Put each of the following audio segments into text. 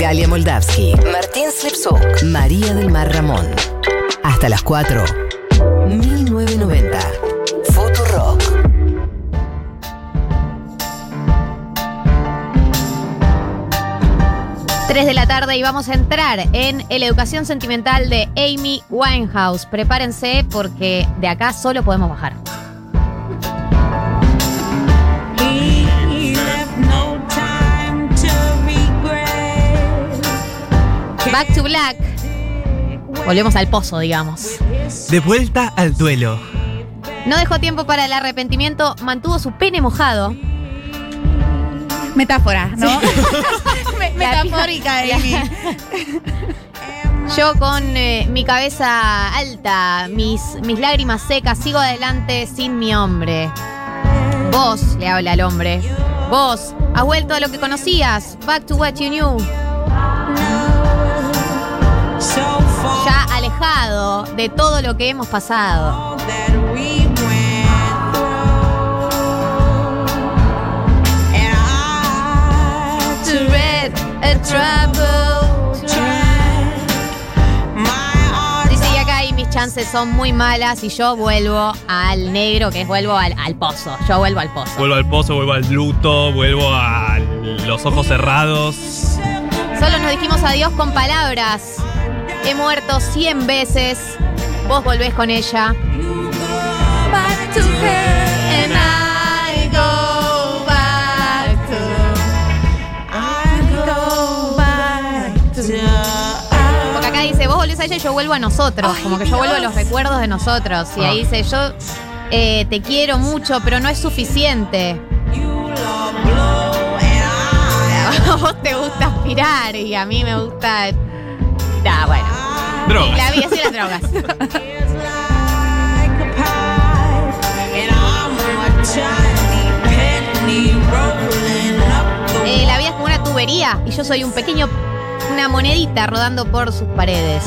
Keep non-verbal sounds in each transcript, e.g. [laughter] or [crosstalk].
Galia Moldavsky, Martín Slipsuk, María del Mar Ramón. Hasta las 4. 1990. Futurock. Tres de la tarde y vamos a entrar en la educación sentimental de Amy Winehouse. Prepárense porque de acá solo podemos bajar. Back to Black. Volvemos al pozo, digamos. De vuelta al duelo. No dejó tiempo para el arrepentimiento, mantuvo su pene mojado. Metáfora, ¿no? [laughs] Me- La Metafórica, Amy. [laughs] Yo con eh, mi cabeza alta, mis, mis lágrimas secas, sigo adelante sin mi hombre. Vos, le habla al hombre. Vos, has vuelto a lo que conocías. Back to what you knew. So far Ya alejado de todo lo que hemos pasado. Dice, y acá ahí mis chances son muy malas y yo vuelvo al negro, que es vuelvo al, al pozo. Yo vuelvo al pozo. Vuelvo al pozo, vuelvo al luto, vuelvo a los ojos cerrados. Solo nos dijimos adiós con palabras. He muerto 100 veces. Vos volvés con ella. Back to her and I go back to. I go back to. Porque acá dice, vos volvés a ella y yo vuelvo a nosotros. Como que yo vuelvo a los recuerdos de nosotros. Y ahí dice, yo eh, te quiero mucho, pero no es suficiente. [laughs] A vos te gusta aspirar y a mí me gusta. Ah, bueno. Drogas. La vida sin las drogas. [laughs] Eh, la vida es como una tubería y yo soy un pequeño. Una monedita rodando por sus paredes.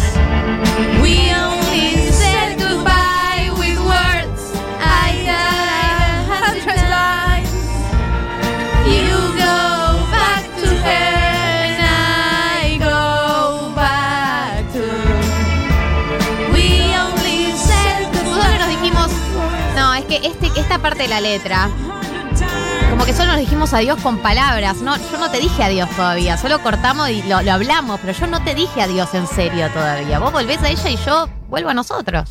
Esta parte de la letra. Como que solo nos dijimos adiós con palabras. No, yo no te dije adiós todavía. Solo cortamos y lo, lo hablamos, pero yo no te dije adiós en serio todavía. Vos volvés a ella y yo vuelvo a nosotros.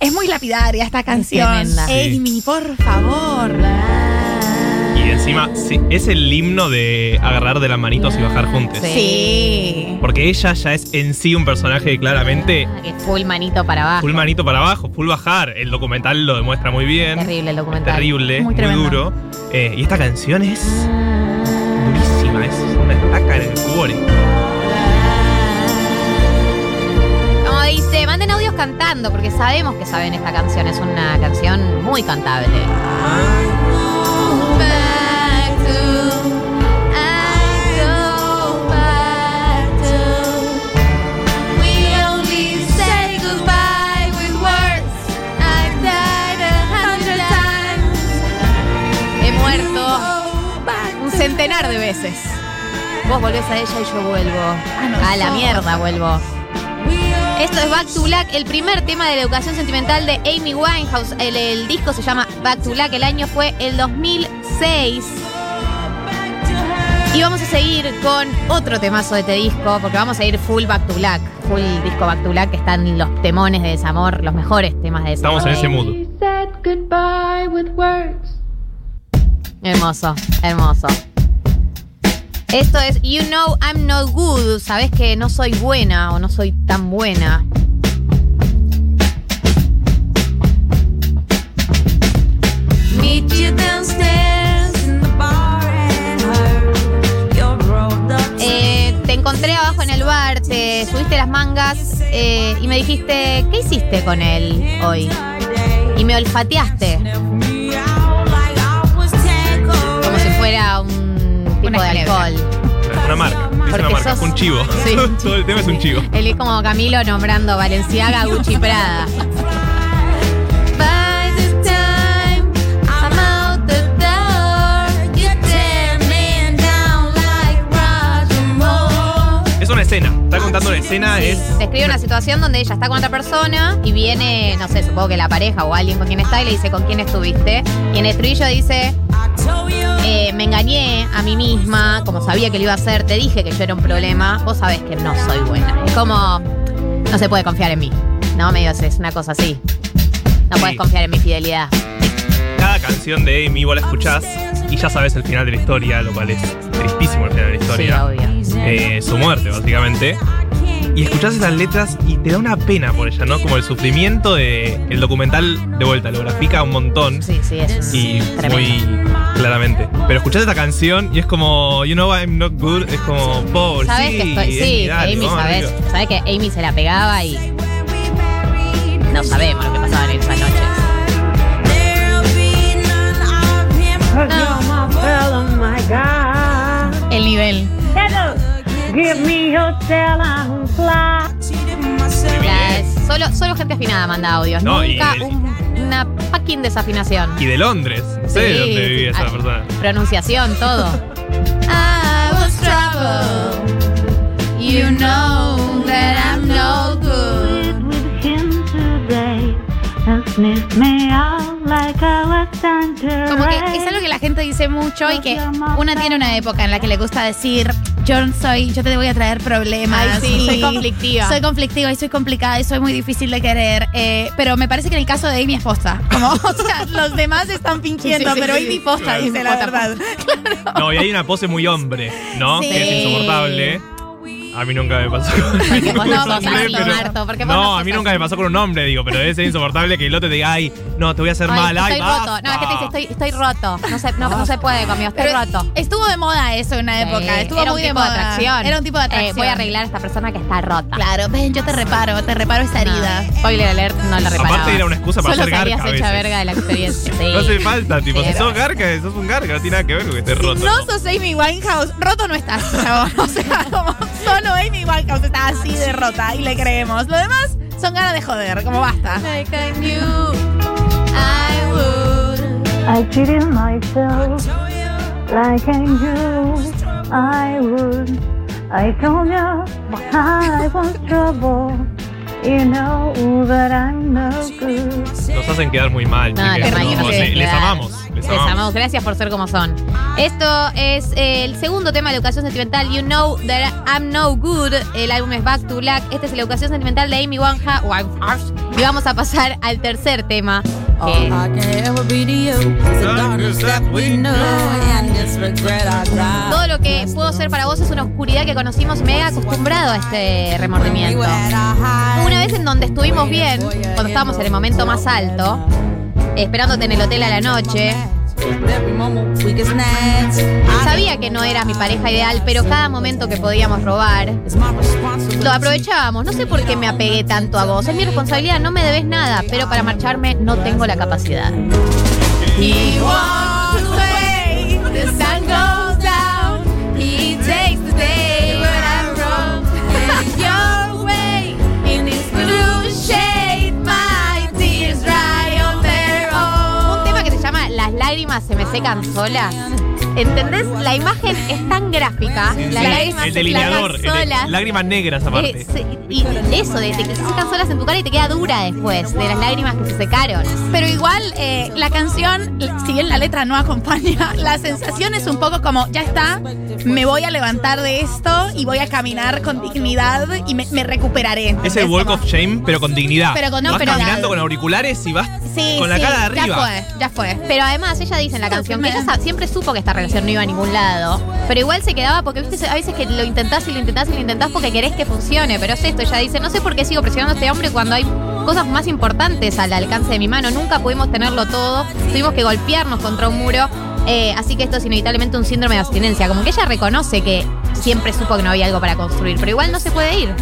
Es muy lapidaria esta canción. tremenda. Sí. Amy, por favor. Y encima, sí, es el himno de agarrar de las manitos y bajar juntos. Sí. Porque ella ya es en sí un personaje que claramente Ah, que full manito para abajo. full manito para abajo, full bajar. El documental lo demuestra muy bien. Terrible el Es documental. terrible, Muy duro. Eh, y esta canción es durísima, es una estaca en el cuore. Como dice, manden audios cantando, porque sabemos que saben esta canción. Es una canción muy cantable. Back centenar de veces. Vos volvés a ella y yo vuelvo. A la mierda vuelvo. Esto es Back to Black, el primer tema de la educación sentimental de Amy Winehouse. El, el disco se llama Back to Black, el año fue el 2006. Y vamos a seguir con otro temazo de este disco, porque vamos a ir full Back to Black, full disco Back to Black, que están los temones de desamor, los mejores temas de desamor. Estamos en ese mood. Hermoso, hermoso. Esto es You Know I'm No Good. Sabes que no soy buena o no soy tan buena. Meet you downstairs in the bar and heard your rolled up Eh, te encontré abajo en el bar, te subiste las mangas eh, y me dijiste, ¿qué hiciste con él hoy? Y me olfateaste fuera un tipo Una de ginebra. alcohol. Una marca, dice Porque una marca, sos- un chivo. [laughs] Sí. [laughs] Todo el tema es un chivo. Él es como Camilo nombrando Valenciaga, Gucci, Prada. By the time I'm out the door, you tear me down like Roger Moore. una escena. Está contando una escena, es. Describe una situación donde ella está con otra persona y viene, no sé, supongo que la pareja o alguien con quien está y le dice con quién estuviste. Y en el estribillo dice, eh, me engañé a mí misma, como sabía que lo iba a hacer, te dije que yo era un problema, vos sabés que no soy buena. Es como, no se puede confiar en mí, ¿no? Medio es es una cosa así. No Sí. puedes confiar en mi fidelidad. Cada canción de Amy vos la escuchás y ya sabes el final de la historia, lo cual es tristísimo el final de la Sí, historia. obvio. Eh, su muerte, básicamente. Y escuchás esas letras y te da una pena por ella, ¿no? Como el sufrimiento de. El documental de vuelta, lo grafica un montón. Sí, sí, es Y tremendo. muy claramente. Pero escuchás esta canción y es como, you know I'm not good, es como, pobre, Sabes sí, que estoy, sí, Amy, dale, Amy, vamos sabes, sabes que Amy se la pegaba y no sabemos lo que pasaba en esas noches. El nivel. La- solo, solo gente afinada manda audios, No, y nunca el- un- una fucking desafinación. Y de Londres, no sé de Sí. dónde vivía esa Ah, persona. Pronunciación, todo. [laughs] I was trouble. You know that I'm no good. with him today and sniff me out like I was tangerine. Como que es algo que la gente dice mucho y que una tiene una época en la que le gusta decir, yo soy, yo te voy a traer problemas. Ay, sí, y soy conflictiva. Soy conflictiva y soy complicada y soy muy difícil de querer. eh, pero me parece que en el caso de Amy es posta. Como, [laughs] o sea, los demás están fingiendo, Sí, sí, pero sí, Amy posta Claro. dice la verdad. [laughs] No, y hay una pose muy hombre, ¿no? Sí. Que es insoportable. A mí nunca me pasó con Porque no hombre, así, pero- porque vos no a mí nunca así. me pasó con un hombre, digo, pero debe ser insoportable que el otro te diga, ay, no, te voy a hacer Ay, mal, ay, estoy roto. No, es que te dice, estoy, estoy roto. No se, no, no se puede conmigo, estoy Pero roto. Estuvo de moda eso en una Sí, época. Estuvo era muy un de tipo de moda. atracción. Era un tipo de Eh, atracción. voy a arreglar a esta persona que está rota. Claro, ven, yo te reparo, te reparo esa herida. No, spoiler alert, no la reparaba. Aparte era una excusa para Solo ser garca salías a hecha veces. verga de la experiencia. Sí. [laughs] No hace falta, tipo, Sí, si era- sos garca, sos un garca, no tiene nada que ver con que estés roto. No sos Amy Winehouse, roto no estás, [laughs] chabón. O sea, como solo Amy Winehouse está así de rota y le creemos. Lo demás son ganas de joder, como basta. Like I knew I would. I treated myself like I knew I would. I told you I was trouble. You know that I'm no good. Nos hacen quedar muy mal, No, nos Les- les amamos, les Les amamos. amamos, gracias por ser como son. Esto es el segundo tema de la educación sentimental, You Know That I'm No Good. El álbum es Back to Black. Este es la educación sentimental de Amy Wanja- Winehouse. Y vamos a pasar al tercer tema. Que- cry. todo lo que puedo ser para vos es una oscuridad que conocimos y me he acostumbrado a este remordimiento. Una vez en donde estuvimos bien, cuando estábamos en el momento más alto, esperándote en el hotel a la noche, sabía que no era mi pareja ideal, pero cada momento que podíamos robar, lo aprovechábamos. No sé por qué me apegué tanto a vos. Es mi responsabilidad, no me debes nada, pero para marcharme no tengo la capacidad. Se me secan solas. ¿Entendés? La imagen es tan gráfica. Sí, Las sí, lágrimas el se delineador, el lágrimas negras aparte. Eh, se- y eso, de, que se secan solas en tu cara y te queda dura después, de las lágrimas que se secaron. Pero igual eh, la canción, si bien la letra no acompaña, [laughs] la sensación es un poco como, ya está, me voy a levantar de esto y voy a caminar con dignidad y me, me recuperaré. Es el walk of shame, pero con dignidad. Pero con- no, vas pero- caminando con auriculares y vas Sí, con la sí, cara de arriba. Ya fue, ya fue. Pero además ella dice en la canción que ella siempre supo que esta no iba a ningún lado, pero igual se quedaba porque viste a veces que lo intentás y lo intentás y lo intentás porque querés que funcione, pero es esto, ella dice, no sé por qué sigo presionando a este hombre cuando hay cosas más importantes al alcance de mi mano, nunca pudimos tenerlo todo, tuvimos que golpearnos contra un muro, eh, así que esto es inevitablemente un síndrome de abstinencia, como que ella reconoce que siempre supo que no había algo para construir, pero igual no se puede ir.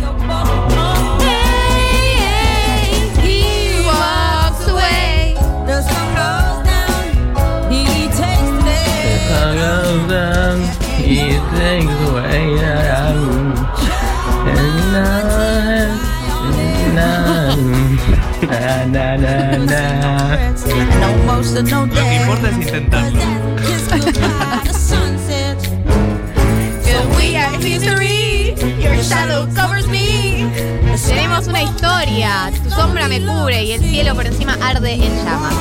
No motion, no Lo que day. importa es intentarlo. Tenemos una historia. Tu sombra me cubre y el cielo por encima arde en llamas.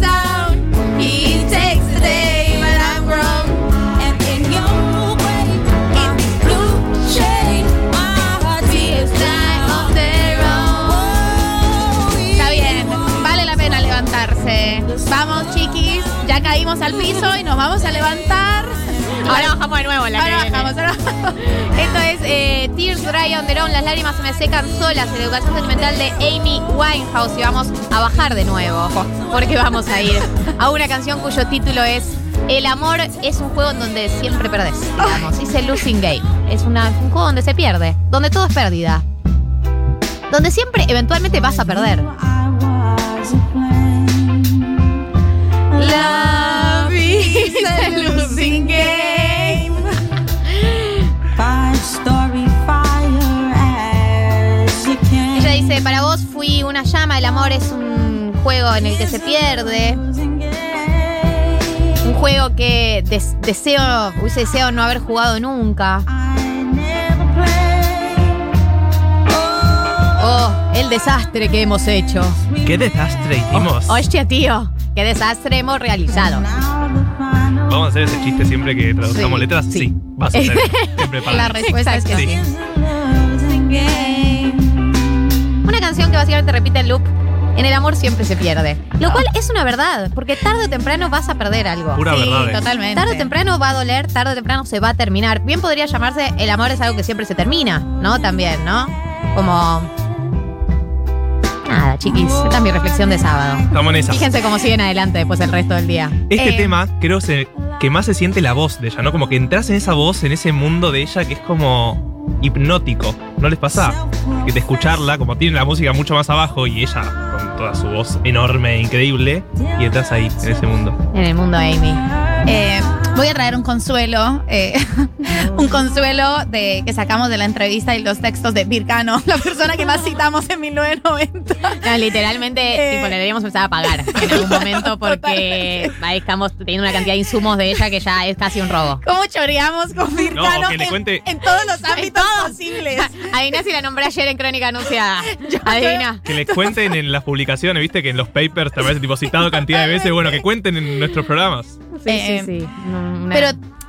Down. Vamos, chiquis, ya caímos al piso y nos vamos a levantar. Ahora bajamos de nuevo la Ahora bajamos, ahora bajamos. Esto es eh, Tears Dry on Their Own, Las lágrimas se me secan solas, la educación sentimental de Amy Winehouse. Y vamos a bajar de nuevo, porque vamos a ir a una canción cuyo título es El amor es un juego en donde siempre perdés, digamos. Dice Losing Game. Es una- un juego donde se pierde, donde todo es pérdida. Donde siempre eventualmente vas a perder. Love is a losing game. Ella dice, para vos fui una llama, el amor es un juego en el que se pierde. Un juego que des- deseo, hubiese deseado no haber jugado nunca. Oh, el desastre que hemos hecho. ¿Qué desastre hicimos? Hostia, tío, qué desastre hemos realizado. Vamos a hacer ese chiste siempre que traduzcamos Sí, letras. sí. Sí, vas a hacer. [laughs] siempre para La respuesta es que Sí. sí. Una canción que básicamente repite el loop. En el amor siempre se pierde. Lo cual es una verdad, porque tarde o temprano vas a perder algo. Pura Sí, verdad. eh. totalmente. Tarde o temprano va a doler, tarde o temprano se va a terminar. Bien podría llamarse el amor es algo que siempre se termina, ¿no? También, ¿no? Como. Nada, chiquis. Esta es mi reflexión de sábado. Estamos en esa. Fíjense cómo siguen adelante después el resto del día. Este Eh. tema, creo se- que más se siente la voz de ella, ¿no? Como que entras en esa voz, en ese mundo de ella que es como hipnótico. ¿No les pasa? Que de escucharla, como tiene la música mucho más abajo y ella con toda su voz enorme e increíble, y entras ahí, en ese mundo. En el mundo Amy. Eh, voy a traer un consuelo, eh, [laughs] un consuelo de que sacamos de la entrevista y los textos de Vircano, [laughs] la persona que más citamos en 1990. No, literalmente, Eh. tipo, le deberíamos empezar a pagar en algún momento [laughs] porque ahí estamos teniendo una cantidad de insumos de ella que ya es casi un robo. ¿Cómo choreamos con Vircano No, que le en, cuente- en todos los ámbitos todo. posibles? Adivina si la nombré ayer en Crónica Anunciada. Adivina. Que les cuenten en las publicaciones, viste, que en los papers te aparece tipo citado cantidad de veces. Bueno, que cuenten en nuestros programas. Sí, Eh, sí, sí. No, una- Pero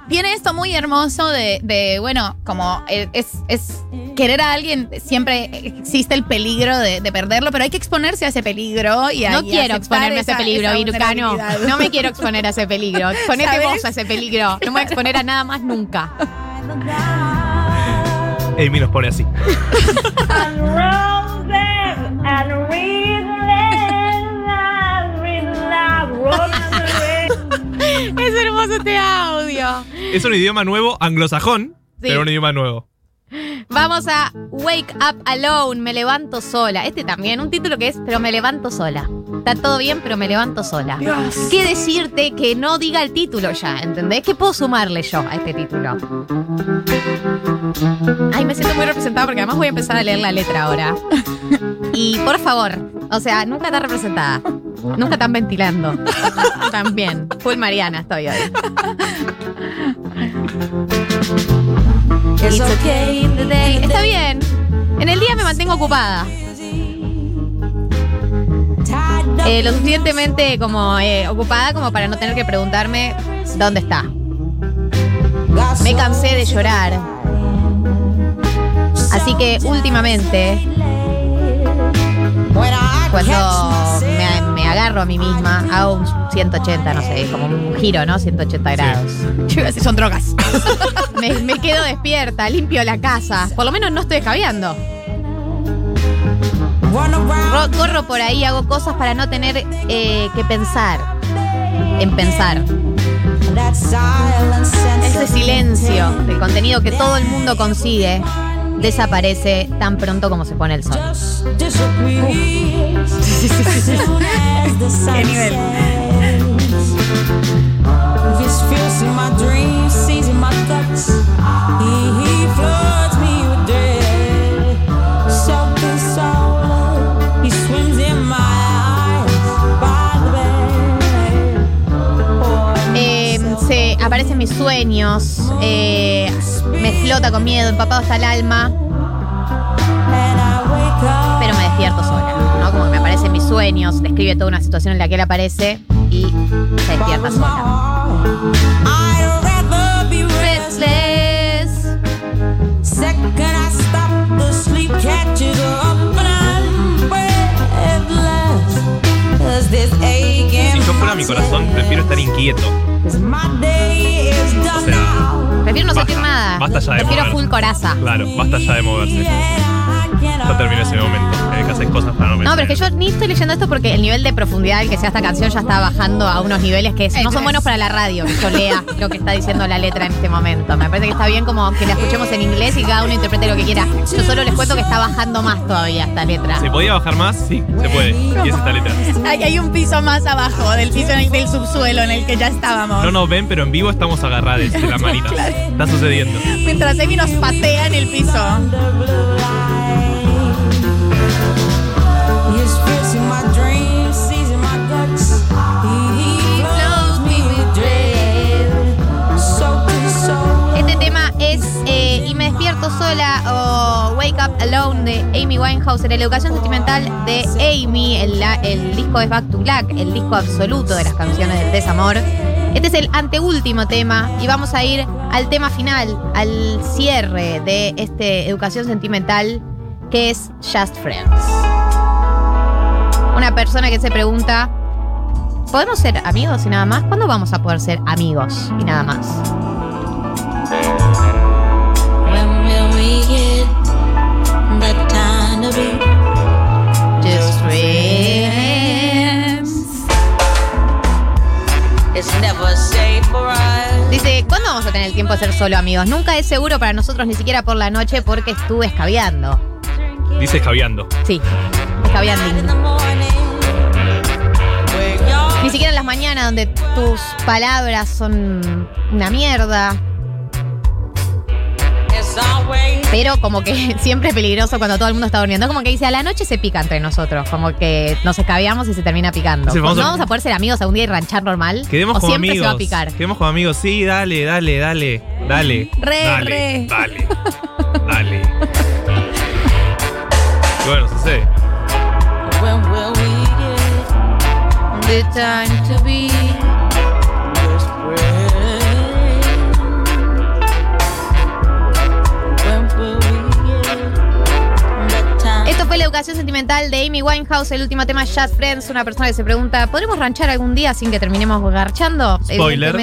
tiene esto muy hermoso de, de, bueno, como eh, es, es querer a alguien, siempre existe el peligro de, de perderlo, pero hay que exponerse a ese peligro y no quiero exponerme a ese peligro, vulnerabilidad. No me quiero exponer a ese peligro. [laughs] Exponete ¿Sabes? vos a ese peligro. No me voy a exponer a nada más nunca. Amy nos pone así. [laughs] este audio. Es un idioma nuevo, anglosajón, Sí. pero un idioma nuevo. Vamos a Wake Up Alone, me levanto sola. Este también, un título que es Pero me levanto sola. Está todo bien, pero me levanto sola. ¿Qué decirte que no diga el título ya? ¿Entendés? ¿Qué puedo sumarle yo a este título? Ay, me siento muy representada porque además voy a empezar a leer la letra ahora. [laughs] Y por favor, o sea, nunca tan representada. Nunca tan ventilando. [laughs] También. Full Mariana estoy hoy. It's okay today. Está bien. En el día me mantengo ocupada. Eh, lo suficientemente como eh, ocupada como para no tener que preguntarme dónde está. Me cansé de llorar. Así que últimamente, cuando agarro a mí misma, hago un 180, no sé, como un giro, ¿no? 180 grados. [laughs] Yo iba a decir, son drogas. [laughs] Me, me quedo despierta, limpio la casa. Por lo menos no estoy escabeando. Ro- corro por ahí, hago cosas para no tener eh, que pensar en pensar. Ese silencio del contenido que todo el mundo consigue desaparece tan pronto como se pone el sol. Qué nivel. Eh, se aparecen mis sueños, eh, me explota con miedo, empapado hasta el alma. Sueños, describe toda una situación en la que él aparece y se despierta sola. Restless. Second I stop the sleep, catch it up, but I'm breathless. 'Cause this aching Si yo fuera mi corazón, prefiero estar inquieto. O sea. Prefiero no Basta, sentir nada. basta ya de Prefiero mover. full coraza. claro, basta ya de moverse. Cannot terminó ese momento. Hay que hacer cosas para no No, pensar. pero es que yo ni estoy leyendo esto porque el nivel de profundidad que sea esta canción ya está bajando a unos niveles que no son buenos para la radio, que yo lea lo que está diciendo la letra en este momento. Me parece que está bien como que la escuchemos en inglés y cada uno interprete lo que quiera. Yo solo les cuento que está bajando más todavía esta letra. ¿Se podía bajar más? Sí, se puede. Y es esta letra. Hay, hay un piso más abajo del piso en el- del subsuelo en el que ya estábamos. No nos ven, pero en vivo estamos agarrados de la manita. [laughs] Está sucediendo. Mientras Emi nos patea en el piso. Sola o Wake Up Alone de Amy Winehouse en la educación sentimental de Amy. El, el disco es Back to Black, el disco absoluto de las canciones del desamor. Este es el anteúltimo tema y vamos a ir al tema final, al cierre de este educación sentimental que es Just Friends. Una persona que se pregunta, ¿podemos ser amigos y nada más? ¿Cuándo vamos a poder ser amigos y nada más? Dice, ¿cuándo vamos a tener el tiempo de ser solo amigos? Nunca es seguro para nosotros ni siquiera por la noche porque estuve escabeando. Dice escabeando. Sí, escabeando. Ni siquiera en las mañanas donde tus palabras son una mierda. Pero como que [laughs] siempre es peligroso cuando todo el mundo está durmiendo. Como que dice, a la noche se pica entre nosotros. Como que nos escabeamos y se termina picando. Sí, vamos ¿No a- vamos a poder ser amigos algún día y ranchar normal? Quedemos ¿O como siempre amigos. se va a picar? Quedemos como amigos. Sí, dale, dale, dale. Dale. Re, dale, re. Dale. Dale. Y [laughs] bueno, sucede. when will we get The time to be. de Amy Winehouse, el último tema Just Friends. Una persona que se pregunta, ¿podremos ranchar algún día sin que terminemos garchando? Spoiler.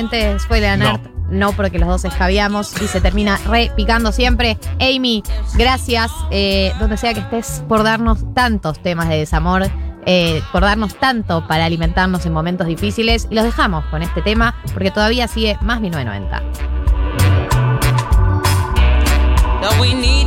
No. porque los dos escabiamos y se termina repicando siempre. Amy, gracias, eh, donde sea que estés, por darnos tantos temas de desamor. Eh, por darnos tanto para alimentarnos en momentos difíciles. Y los dejamos con este tema porque todavía sigue más 1990. we need